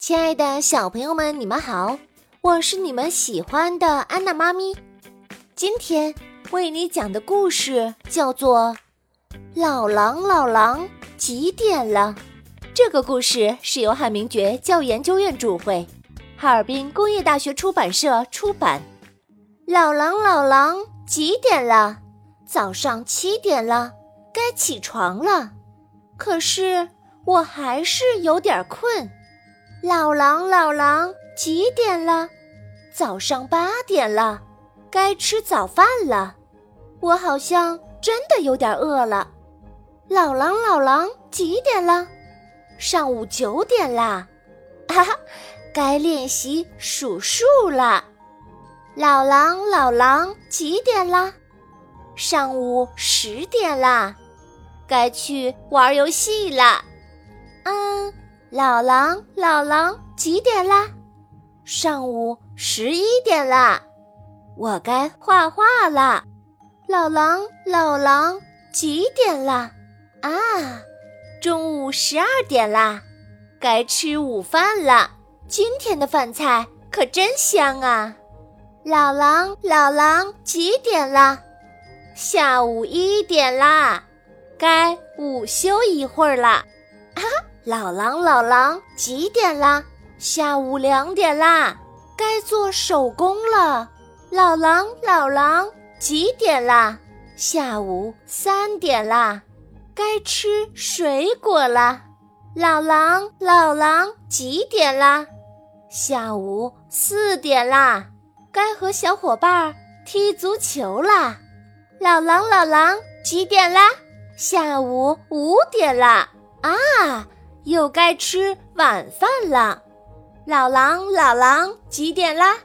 亲爱的小朋友们，你们好，我是你们喜欢的安娜妈咪。今天为你讲的故事叫做《老狼老狼几点了》。这个故事是由汉明觉教研究院主会，哈尔滨工业大学出版社出版。老狼老狼几点了？早上七点了，该起床了。可是我还是有点困。老狼，老狼，几点了？早上八点了，该吃早饭了。我好像真的有点饿了。老狼，老狼，几点了？上午九点啦，哈哈，该练习数数了。老狼，老狼，几点了？上午十点啦，该去玩游戏了。嗯。老狼，老狼，几点啦？上午十一点啦，我该画画啦。老狼，老狼，几点啦？啊，中午十二点啦，该吃午饭了。今天的饭菜可真香啊！老狼，老狼，几点啦？下午一点啦，该午休一会儿啦。老狼，老狼，几点啦？下午两点啦，该做手工了。老狼，老狼，几点啦？下午三点啦，该吃水果了。老狼，老狼，几点啦？下午四点啦，该和小伙伴踢足球啦。老狼，老狼，几点啦？下午五点啦。啊！又该吃晚饭了，老狼，老狼，几点啦？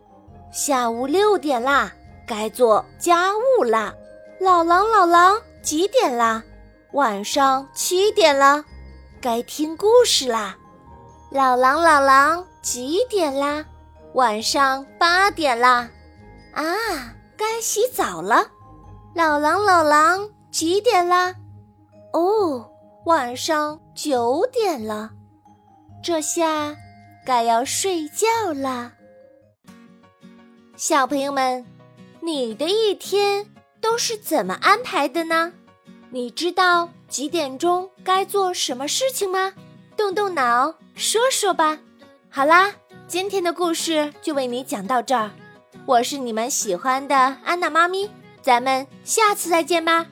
下午六点啦，该做家务啦。老狼，老狼，几点啦？晚上七点了，该听故事啦。老狼，老狼，几点啦？晚上八点啦，啊，该洗澡了。老狼，老狼，几点啦？哦。晚上九点了，这下该要睡觉啦。小朋友们，你的一天都是怎么安排的呢？你知道几点钟该做什么事情吗？动动脑，说说吧。好啦，今天的故事就为你讲到这儿。我是你们喜欢的安娜妈咪，咱们下次再见吧。